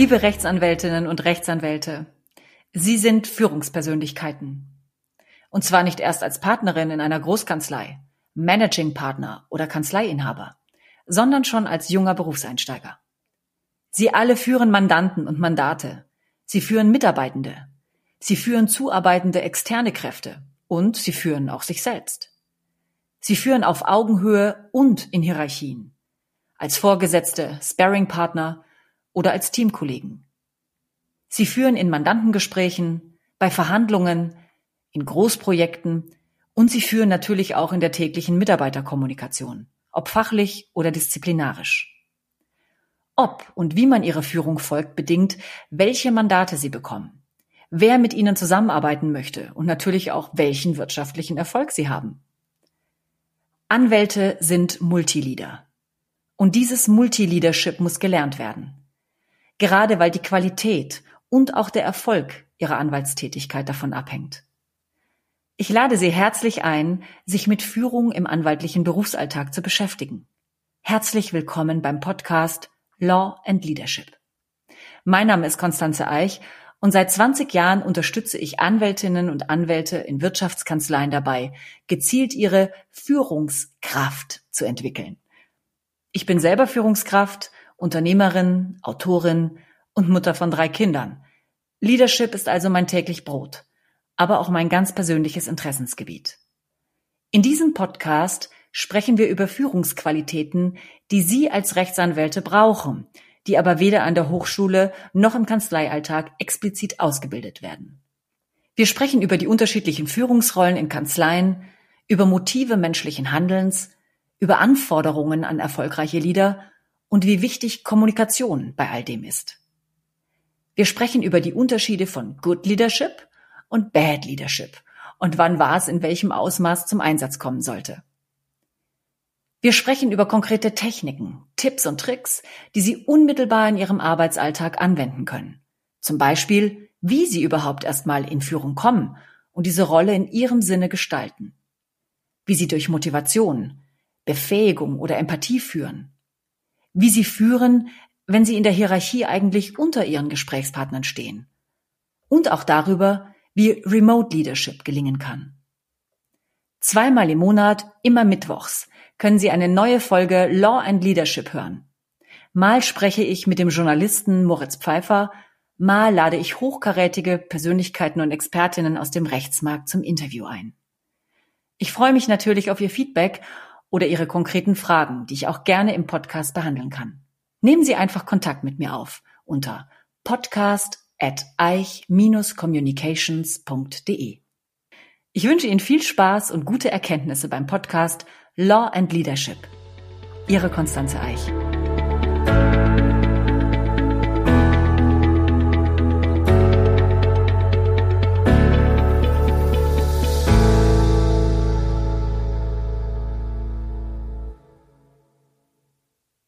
Liebe Rechtsanwältinnen und Rechtsanwälte, Sie sind Führungspersönlichkeiten. Und zwar nicht erst als Partnerin in einer Großkanzlei, Managing Partner oder Kanzleiinhaber, sondern schon als junger Berufseinsteiger. Sie alle führen Mandanten und Mandate. Sie führen Mitarbeitende. Sie führen zuarbeitende externe Kräfte und sie führen auch sich selbst. Sie führen auf Augenhöhe und in Hierarchien. Als Vorgesetzte, Sparringpartner oder als Teamkollegen. Sie führen in Mandantengesprächen, bei Verhandlungen, in Großprojekten und sie führen natürlich auch in der täglichen Mitarbeiterkommunikation, ob fachlich oder disziplinarisch. Ob und wie man ihrer Führung folgt, bedingt, welche Mandate sie bekommen, wer mit ihnen zusammenarbeiten möchte und natürlich auch welchen wirtschaftlichen Erfolg sie haben. Anwälte sind Multileader. Und dieses Multileadership muss gelernt werden. Gerade weil die Qualität und auch der Erfolg ihrer Anwaltstätigkeit davon abhängt. Ich lade Sie herzlich ein, sich mit Führung im anwaltlichen Berufsalltag zu beschäftigen. Herzlich willkommen beim Podcast Law and Leadership. Mein Name ist Konstanze Eich und seit 20 Jahren unterstütze ich Anwältinnen und Anwälte in Wirtschaftskanzleien dabei, gezielt ihre Führungskraft zu entwickeln. Ich bin selber Führungskraft, Unternehmerin, Autorin und Mutter von drei Kindern. Leadership ist also mein täglich Brot aber auch mein ganz persönliches Interessensgebiet. In diesem Podcast sprechen wir über Führungsqualitäten, die Sie als Rechtsanwälte brauchen, die aber weder an der Hochschule noch im Kanzleialltag explizit ausgebildet werden. Wir sprechen über die unterschiedlichen Führungsrollen in Kanzleien, über Motive menschlichen Handelns, über Anforderungen an erfolgreiche Leader und wie wichtig Kommunikation bei all dem ist. Wir sprechen über die Unterschiede von Good Leadership und Bad Leadership und wann was in welchem Ausmaß zum Einsatz kommen sollte. Wir sprechen über konkrete Techniken, Tipps und Tricks, die Sie unmittelbar in Ihrem Arbeitsalltag anwenden können. Zum Beispiel, wie Sie überhaupt erstmal in Führung kommen und diese Rolle in Ihrem Sinne gestalten. Wie Sie durch Motivation, Befähigung oder Empathie führen. Wie Sie führen, wenn Sie in der Hierarchie eigentlich unter Ihren Gesprächspartnern stehen. Und auch darüber, wie Remote Leadership gelingen kann. Zweimal im Monat, immer mittwochs, können Sie eine neue Folge Law and Leadership hören. Mal spreche ich mit dem Journalisten Moritz Pfeiffer, mal lade ich hochkarätige Persönlichkeiten und Expertinnen aus dem Rechtsmarkt zum Interview ein. Ich freue mich natürlich auf Ihr Feedback oder Ihre konkreten Fragen, die ich auch gerne im Podcast behandeln kann. Nehmen Sie einfach Kontakt mit mir auf unter podcast at eich-communications.de. Ich wünsche Ihnen viel Spaß und gute Erkenntnisse beim Podcast Law and Leadership. Ihre Konstanze Eich.